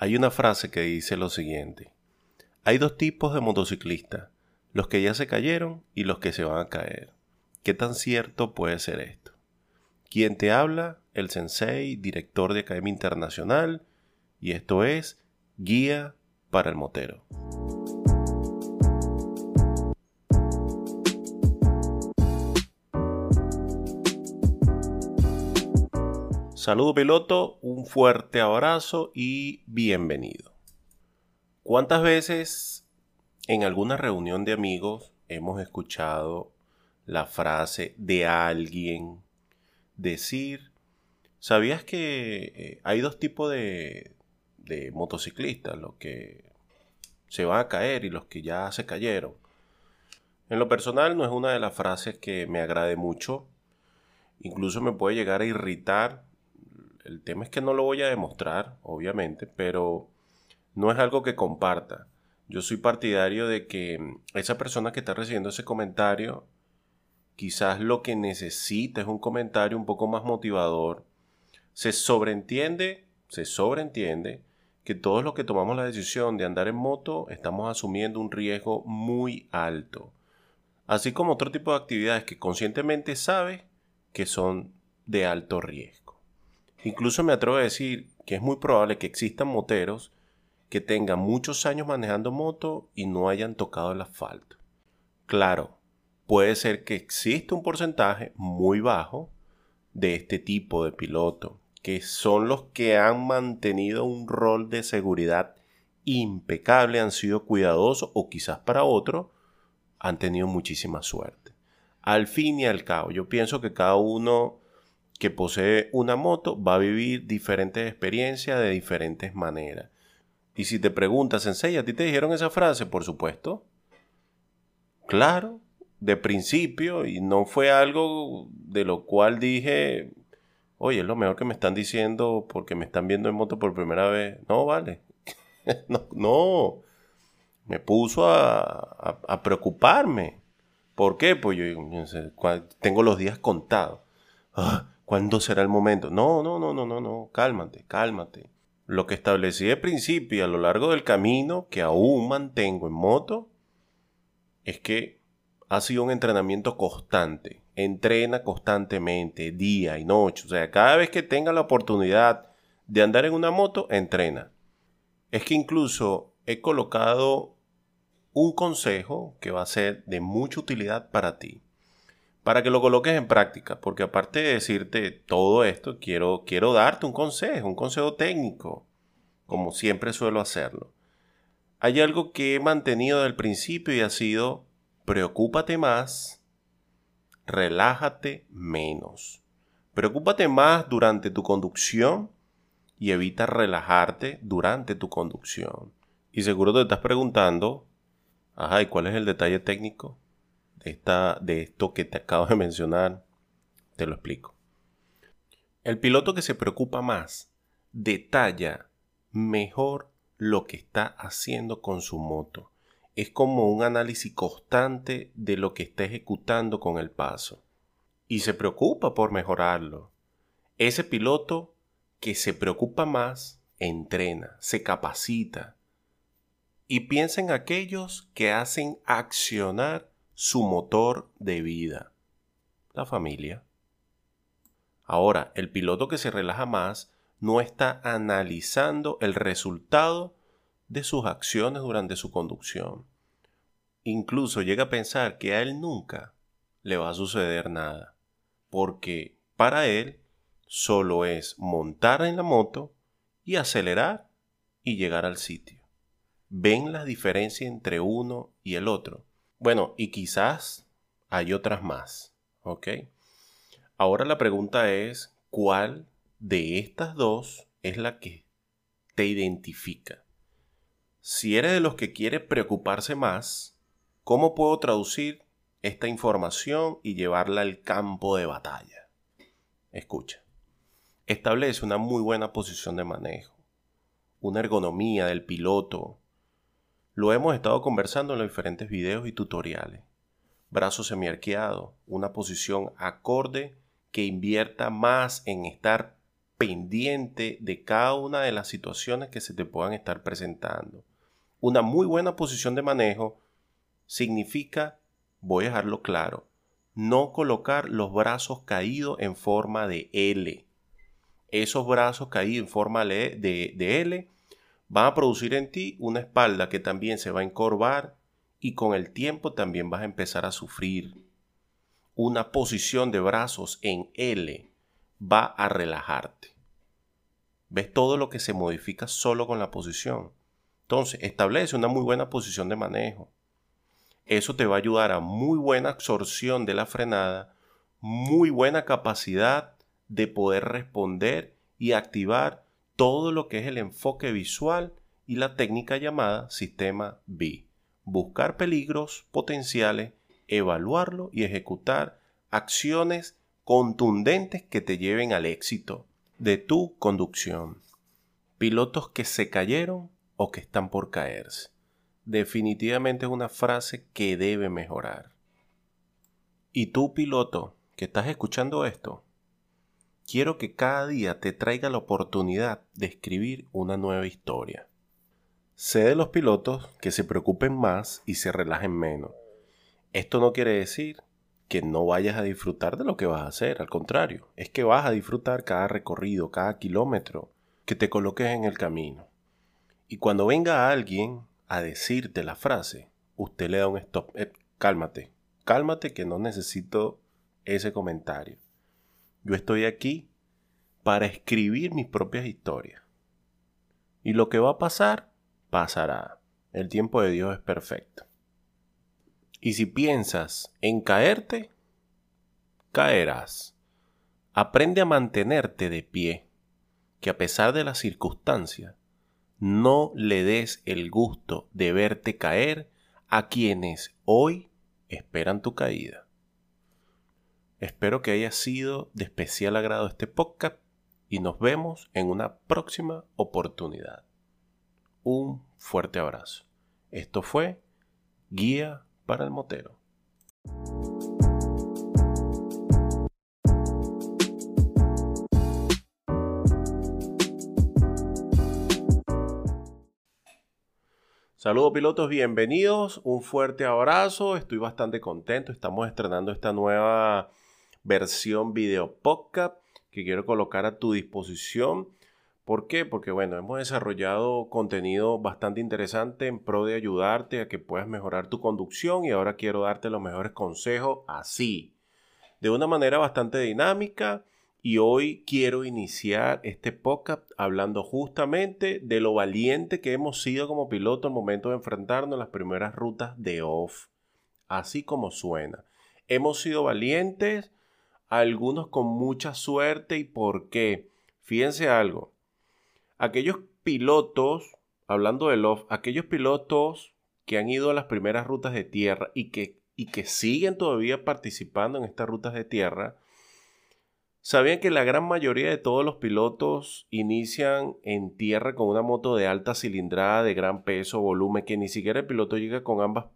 Hay una frase que dice lo siguiente. Hay dos tipos de motociclistas, los que ya se cayeron y los que se van a caer. ¿Qué tan cierto puede ser esto? Quien te habla, el sensei, director de Academia Internacional, y esto es Guía para el Motero. Saludo piloto, un fuerte abrazo y bienvenido. ¿Cuántas veces en alguna reunión de amigos hemos escuchado la frase de alguien decir, ¿sabías que eh, hay dos tipos de, de motociclistas? Los que se van a caer y los que ya se cayeron. En lo personal no es una de las frases que me agrade mucho. Incluso me puede llegar a irritar el tema es que no lo voy a demostrar, obviamente, pero no es algo que comparta. Yo soy partidario de que esa persona que está recibiendo ese comentario, quizás lo que necesita es un comentario un poco más motivador. Se sobreentiende, se sobreentiende que todos los que tomamos la decisión de andar en moto estamos asumiendo un riesgo muy alto. Así como otro tipo de actividades que conscientemente sabe que son de alto riesgo. Incluso me atrevo a decir que es muy probable que existan moteros que tengan muchos años manejando moto y no hayan tocado el asfalto. Claro, puede ser que exista un porcentaje muy bajo de este tipo de piloto, que son los que han mantenido un rol de seguridad impecable, han sido cuidadosos o quizás para otro han tenido muchísima suerte. Al fin y al cabo, yo pienso que cada uno que posee una moto va a vivir diferentes experiencias de diferentes maneras. Y si te preguntas, Sensei, ¿a ti te dijeron esa frase? Por supuesto. Claro, de principio, y no fue algo de lo cual dije, oye, es lo mejor que me están diciendo porque me están viendo en moto por primera vez. No, vale. no, no, Me puso a, a, preocuparme. ¿Por qué? Pues yo tengo los días contados. Ah, ¿Cuándo será el momento? No, no, no, no, no, no, cálmate, cálmate. Lo que establecí de principio y a lo largo del camino, que aún mantengo en moto, es que ha sido un entrenamiento constante. Entrena constantemente, día y noche. O sea, cada vez que tenga la oportunidad de andar en una moto, entrena. Es que incluso he colocado un consejo que va a ser de mucha utilidad para ti para que lo coloques en práctica, porque aparte de decirte todo esto, quiero, quiero darte un consejo, un consejo técnico, como siempre suelo hacerlo. Hay algo que he mantenido del principio y ha sido, preocúpate más, relájate menos. Preocúpate más durante tu conducción y evita relajarte durante tu conducción. Y seguro te estás preguntando, ajá, ¿y cuál es el detalle técnico? De esto que te acabo de mencionar, te lo explico. El piloto que se preocupa más detalla mejor lo que está haciendo con su moto. Es como un análisis constante de lo que está ejecutando con el paso. Y se preocupa por mejorarlo. Ese piloto que se preocupa más, entrena, se capacita. Y piensa en aquellos que hacen accionar su motor de vida, la familia. Ahora, el piloto que se relaja más no está analizando el resultado de sus acciones durante su conducción. Incluso llega a pensar que a él nunca le va a suceder nada, porque para él solo es montar en la moto y acelerar y llegar al sitio. ¿Ven la diferencia entre uno y el otro? Bueno, y quizás hay otras más, ¿ok? Ahora la pregunta es, ¿cuál de estas dos es la que te identifica? Si eres de los que quiere preocuparse más, ¿cómo puedo traducir esta información y llevarla al campo de batalla? Escucha. Establece una muy buena posición de manejo, una ergonomía del piloto, lo hemos estado conversando en los diferentes videos y tutoriales. Brazo semiarqueado, una posición acorde que invierta más en estar pendiente de cada una de las situaciones que se te puedan estar presentando. Una muy buena posición de manejo significa, voy a dejarlo claro, no colocar los brazos caídos en forma de L. Esos brazos caídos en forma de, de L van a producir en ti una espalda que también se va a encorvar y con el tiempo también vas a empezar a sufrir. Una posición de brazos en L va a relajarte. ¿Ves todo lo que se modifica solo con la posición? Entonces, establece una muy buena posición de manejo. Eso te va a ayudar a muy buena absorción de la frenada, muy buena capacidad de poder responder y activar todo lo que es el enfoque visual y la técnica llamada sistema B. Buscar peligros potenciales, evaluarlo y ejecutar acciones contundentes que te lleven al éxito de tu conducción. Pilotos que se cayeron o que están por caerse. Definitivamente es una frase que debe mejorar. Y tú, piloto, que estás escuchando esto, quiero que cada día te traiga la oportunidad de escribir una nueva historia. Sé de los pilotos que se preocupen más y se relajen menos. Esto no quiere decir que no vayas a disfrutar de lo que vas a hacer, al contrario, es que vas a disfrutar cada recorrido, cada kilómetro que te coloques en el camino. Y cuando venga alguien a decirte la frase, usted le da un stop, eh, cálmate, cálmate que no necesito ese comentario. Yo estoy aquí para escribir mis propias historias. Y lo que va a pasar, pasará. El tiempo de Dios es perfecto. Y si piensas en caerte, caerás. Aprende a mantenerte de pie, que a pesar de las circunstancias, no le des el gusto de verte caer a quienes hoy esperan tu caída. Espero que haya sido de especial agrado este podcast y nos vemos en una próxima oportunidad. Un fuerte abrazo. Esto fue Guía para el Motero. Saludos pilotos, bienvenidos, un fuerte abrazo, estoy bastante contento, estamos estrenando esta nueva versión video podcast que quiero colocar a tu disposición. ¿Por qué? Porque bueno, hemos desarrollado contenido bastante interesante en pro de ayudarte a que puedas mejorar tu conducción y ahora quiero darte los mejores consejos así, de una manera bastante dinámica. Y hoy quiero iniciar este podcast hablando justamente de lo valiente que hemos sido como piloto al momento de enfrentarnos a las primeras rutas de off. Así como suena. Hemos sido valientes algunos con mucha suerte y por qué. Fíjense algo. Aquellos pilotos, hablando de los, aquellos pilotos que han ido a las primeras rutas de tierra y que, y que siguen todavía participando en estas rutas de tierra, sabían que la gran mayoría de todos los pilotos inician en tierra con una moto de alta cilindrada, de gran peso, volumen, que ni siquiera el piloto llega con ambas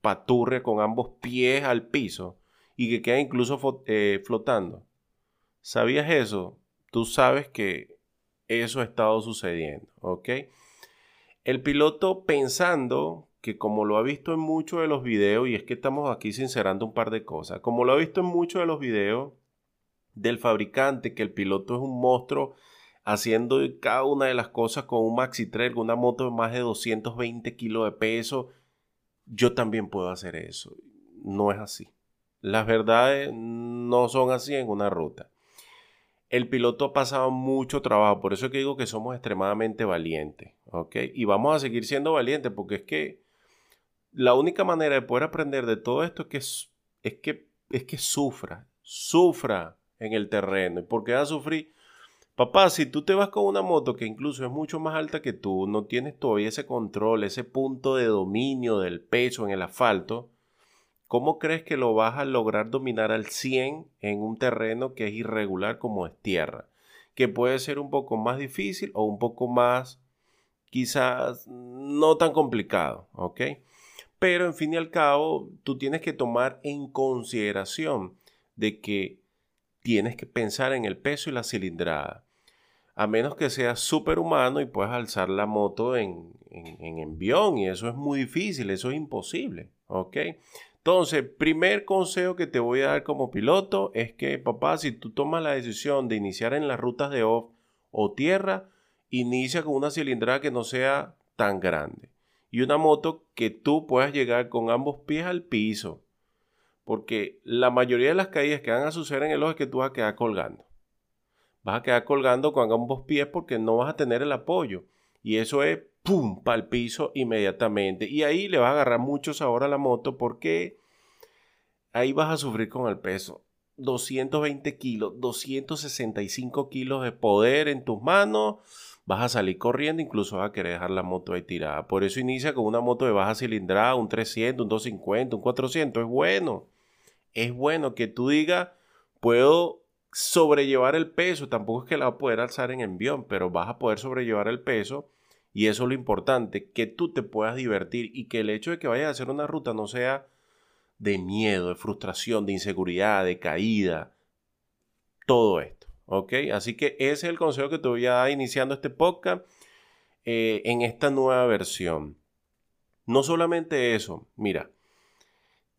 paturrias, con ambos pies al piso y que queda incluso eh, flotando. ¿Sabías eso? Tú sabes que eso ha estado sucediendo, ¿ok? El piloto pensando que como lo ha visto en muchos de los videos, y es que estamos aquí sincerando un par de cosas, como lo ha visto en muchos de los videos del fabricante, que el piloto es un monstruo haciendo cada una de las cosas con un Maxi Trail, con una moto de más de 220 kilos de peso, yo también puedo hacer eso. No es así. Las verdades no son así en una ruta. El piloto ha pasado mucho trabajo, por eso es que digo que somos extremadamente valientes. Y vamos a seguir siendo valientes porque es que la única manera de poder aprender de todo esto es que, es que, es que sufra, sufra en el terreno. ¿Y por qué va a sufrir? Papá, si tú te vas con una moto que incluso es mucho más alta que tú, no tienes todavía ese control, ese punto de dominio del peso en el asfalto, ¿Cómo crees que lo vas a lograr dominar al 100 en un terreno que es irregular como es tierra? Que puede ser un poco más difícil o un poco más, quizás no tan complicado, ¿ok? Pero en fin y al cabo, tú tienes que tomar en consideración de que tienes que pensar en el peso y la cilindrada. a menos que seas superhumano y puedas alzar la moto en, en, envión y eso es muy difícil, eso es imposible, ¿ok? Entonces, primer consejo que te voy a dar como piloto es que, papá, si tú tomas la decisión de iniciar en las rutas de off o tierra, inicia con una cilindrada que no sea tan grande y una moto que tú puedas llegar con ambos pies al piso. Porque la mayoría de las caídas que van a suceder en el ojo es que tú vas a quedar colgando. Vas a quedar colgando con ambos pies porque no vas a tener el apoyo. Y eso es ¡pum! para el piso inmediatamente. Y ahí le va a agarrar mucho sabor a la moto porque ahí vas a sufrir con el peso. 220 kilos, 265 kilos de poder en tus manos. Vas a salir corriendo, incluso vas a querer dejar la moto ahí tirada. Por eso inicia con una moto de baja cilindrada, un 300, un 250, un 400. Es bueno. Es bueno que tú digas, puedo sobrellevar el peso. Tampoco es que la vas a poder alzar en envión, pero vas a poder sobrellevar el peso y eso es lo importante, que tú te puedas divertir y que el hecho de que vayas a hacer una ruta no sea de miedo, de frustración, de inseguridad, de caída. Todo esto. ¿Ok? Así que ese es el consejo que te voy a dar iniciando este podcast eh, en esta nueva versión. No solamente eso, mira,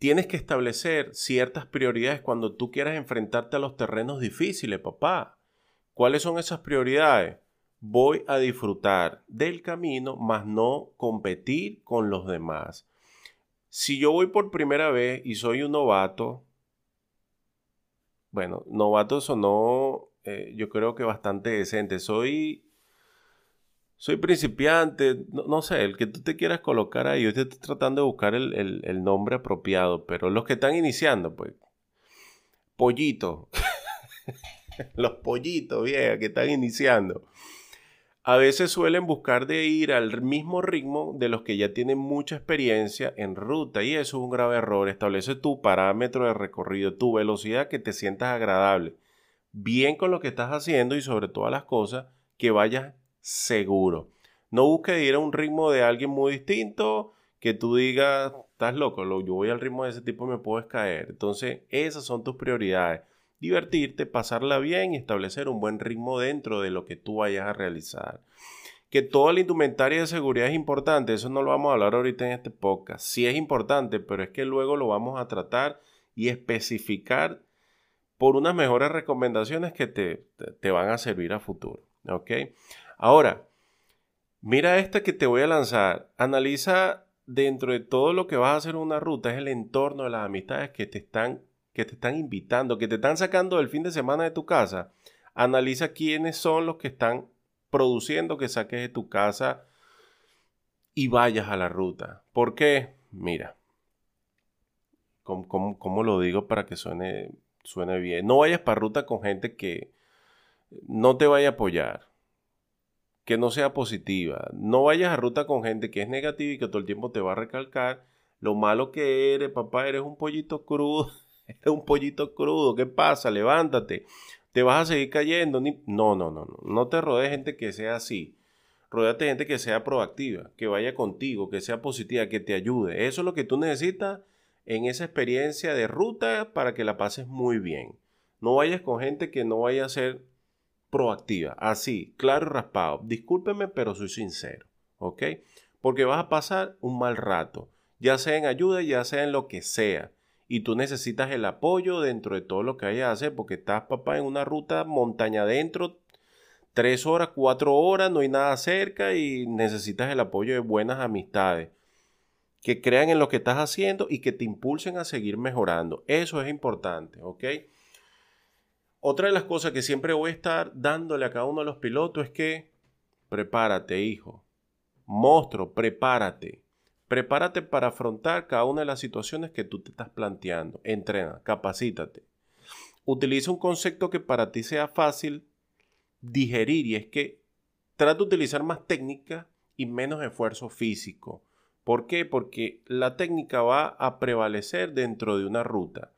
tienes que establecer ciertas prioridades cuando tú quieras enfrentarte a los terrenos difíciles, papá. ¿Cuáles son esas prioridades? voy a disfrutar del camino, más no competir con los demás. Si yo voy por primera vez y soy un novato, bueno, novato sonó eh, yo creo que bastante decente. Soy, soy principiante, no, sé, el que tú te quieras colocar ahí, yo estoy tratando de buscar el, el nombre apropiado, pero los que están iniciando, pues, pollito, los pollitos, vieja, que están iniciando a veces suelen buscar de ir al mismo ritmo de los que ya tienen mucha experiencia en ruta y eso es un grave error. Establece tu parámetro de recorrido, tu velocidad que te sientas agradable, bien con lo que estás haciendo y sobre todas las cosas que vayas seguro. No busques ir a un ritmo de alguien muy distinto que tú digas, estás loco, yo voy al ritmo de ese tipo y me puedes caer. Entonces, esas son tus prioridades divertirte, pasarla bien y establecer un buen ritmo dentro de lo que tú vayas a realizar. Que toda la indumentaria de seguridad es importante, eso no lo vamos a hablar ahorita en este podcast. Sí es importante, pero es que luego lo vamos a tratar y especificar por unas mejores recomendaciones que te, te, van a servir a futuro. ¿Ok? Ahora, mira esta que te voy a lanzar. Analiza dentro de todo lo que vas a hacer una ruta, es el entorno de las amistades que te están que te están invitando, que te están sacando del fin de semana de tu casa, analiza quiénes son los que están produciendo que saques de tu casa y vayas a la ruta. ¿Por qué? Mira, ¿cómo, lo digo para que suene, suene bien? No vayas para ruta con gente que no te vaya a apoyar, que no sea positiva. No vayas a ruta con gente que es negativa y que todo el tiempo te va a recalcar lo malo que eres, papá, eres un pollito crudo. es un pollito crudo, ¿qué pasa? Levántate, te vas a seguir cayendo. No, no, no, no, no te rodees gente que sea así. Rodéate gente que sea proactiva, que vaya contigo, que sea positiva, que te ayude. Eso es lo que tú necesitas en esa experiencia de ruta para que la pases muy bien. No vayas con gente que no vaya a ser proactiva, así, claro y raspado. Discúlpeme, pero soy sincero, ¿ok? Porque vas a pasar un mal rato, ya sea en ayuda, ya sea en lo que sea y tú necesitas el apoyo dentro de todo lo que hayas a hacer, porque estás, papá, en una ruta montaña adentro, tres horas, cuatro horas, no hay nada cerca y necesitas el apoyo de buenas amistades que crean en lo que estás haciendo y que te impulsen a seguir mejorando. Eso es importante, ¿ok? Otra de las cosas que siempre voy a estar dándole a cada uno de los pilotos es que prepárate, hijo. Monstruo, prepárate. Prepárate para afrontar cada una de las situaciones que tú te estás planteando. Entrena, capacítate. Utiliza un concepto que para ti sea fácil digerir y es que trata de utilizar más técnica y menos esfuerzo físico. ¿Por qué? Porque la técnica va a prevalecer dentro de una ruta.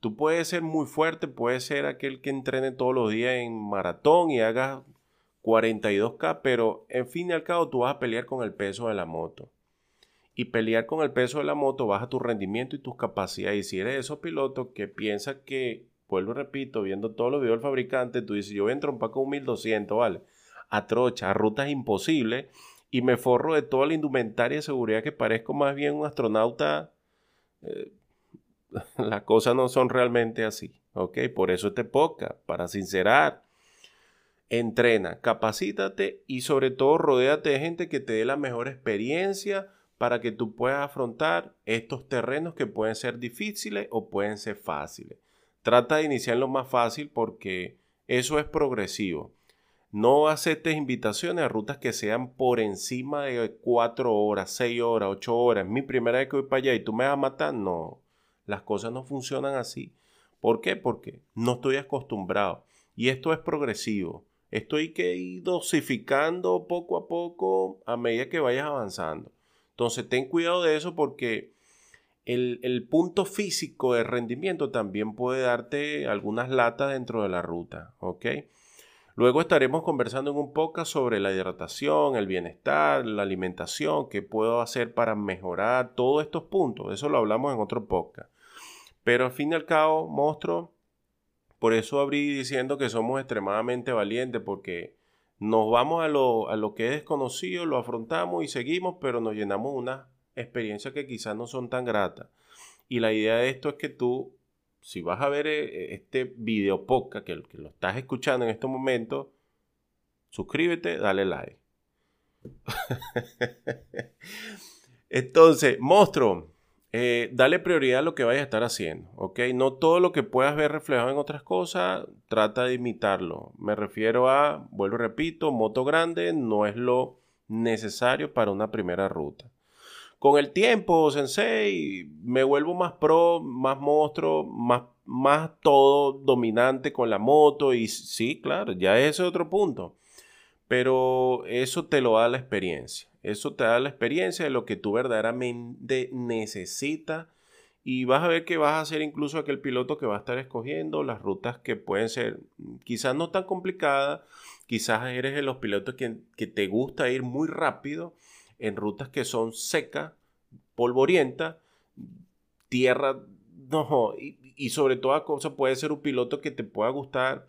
Tú puedes ser muy fuerte, puedes ser aquel que entrene todos los días en maratón y haga 42K, pero en fin y al cabo tú vas a pelear con el peso de la moto y pelear con el peso de la moto baja tu rendimiento y tus capacidades. Y si eres de esos pilotos que piensa que, vuelvo y repito, viendo todos los videos del fabricante, tú dices, yo voy a entrompar con un 1200, ¿vale? a trocha, a rutas imposibles y me forro de toda la indumentaria de seguridad que parezco más bien un astronauta. Eh, las cosas no son realmente así, ¿ok? Por eso te poca, para sincerar. Entrena, capacítate y sobre todo rodéate de gente que te dé la mejor experiencia para que tú puedas afrontar estos terrenos que pueden ser difíciles o pueden ser fáciles. Trata de iniciar lo más fácil porque eso es progresivo. No aceptes invitaciones a rutas que sean por encima de 4 horas, 6 horas, 8 horas. mi primera vez que voy para allá y tú me vas a matar. No, las cosas no funcionan así. ¿Por qué? Porque no estoy acostumbrado. Y esto es progresivo. Esto hay que ir dosificando poco a poco a medida que vayas avanzando. Entonces ten cuidado de eso porque el, el, punto físico de rendimiento también puede darte algunas latas dentro de la ruta. ¿Ok? Luego estaremos conversando en un podcast sobre la hidratación, el bienestar, la alimentación, qué puedo hacer para mejorar todos estos puntos. Eso lo hablamos en otro podcast. Pero al fin y al cabo, monstruo, por eso abrí diciendo que somos extremadamente valientes, porque nos vamos a lo, a lo que es desconocido, lo afrontamos y seguimos, pero nos llenamos unas experiencias que quizás no son tan gratas. Y la idea de esto es que tú si vas a ver eh, este video podcast que, que lo estás escuchando en este momento, suscríbete, dale like. Entonces, monstruo, eh, dale prioridad a lo que vayas a estar haciendo, ¿ok? No todo lo que puedas ver reflejado en otras cosas, trata de imitarlo. Me refiero a, vuelvo y repito, moto grande no es lo necesario para una primera ruta. Con el tiempo, sensei, me vuelvo más pro, más monstruo, más, más todo dominante con la moto y sí, claro, ya ese es otro punto. Pero eso te lo da la experiencia. Eso te da la experiencia de lo que tú verdaderamente necesitas y vas a ver que vas a ser incluso aquel piloto que va a estar escogiendo las rutas que pueden ser quizás no tan complicadas, quizás eres de los pilotos que, que te gusta ir muy rápido en rutas que son secas, polvorientas, tierra, no, y, sobre toda cosa puede ser un piloto que te pueda gustar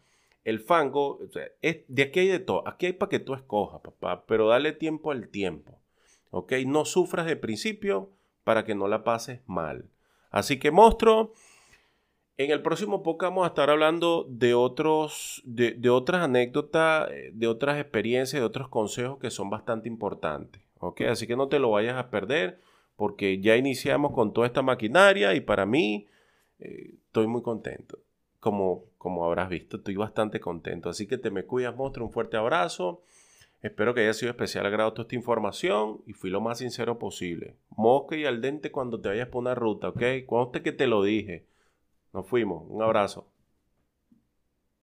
el fango. es, de aquí hay de todo, aquí hay para que tú escojas, papá, pero dale tiempo al tiempo, ¿ok? No sufras de principio para que no la pases mal. Así que monstruo, en el próximo podcast vamos a estar hablando de otros, de, de otras anécdotas, de otras experiencias, de otros consejos que son bastante importantes. ¿ok? Así que no te lo vayas a perder porque ya iniciamos con toda esta maquinaria y para mí eh, estoy muy contento. Como, como habrás visto, estoy bastante contento. Así que te me cuidas, monstruo. Un fuerte abrazo. Espero que haya sido especial agrado toda esta información y fui lo más sincero posible. Mosca y al dente cuando te vayas por una ruta, ¿ok? Conste que te lo dije. Nos fuimos. Un abrazo.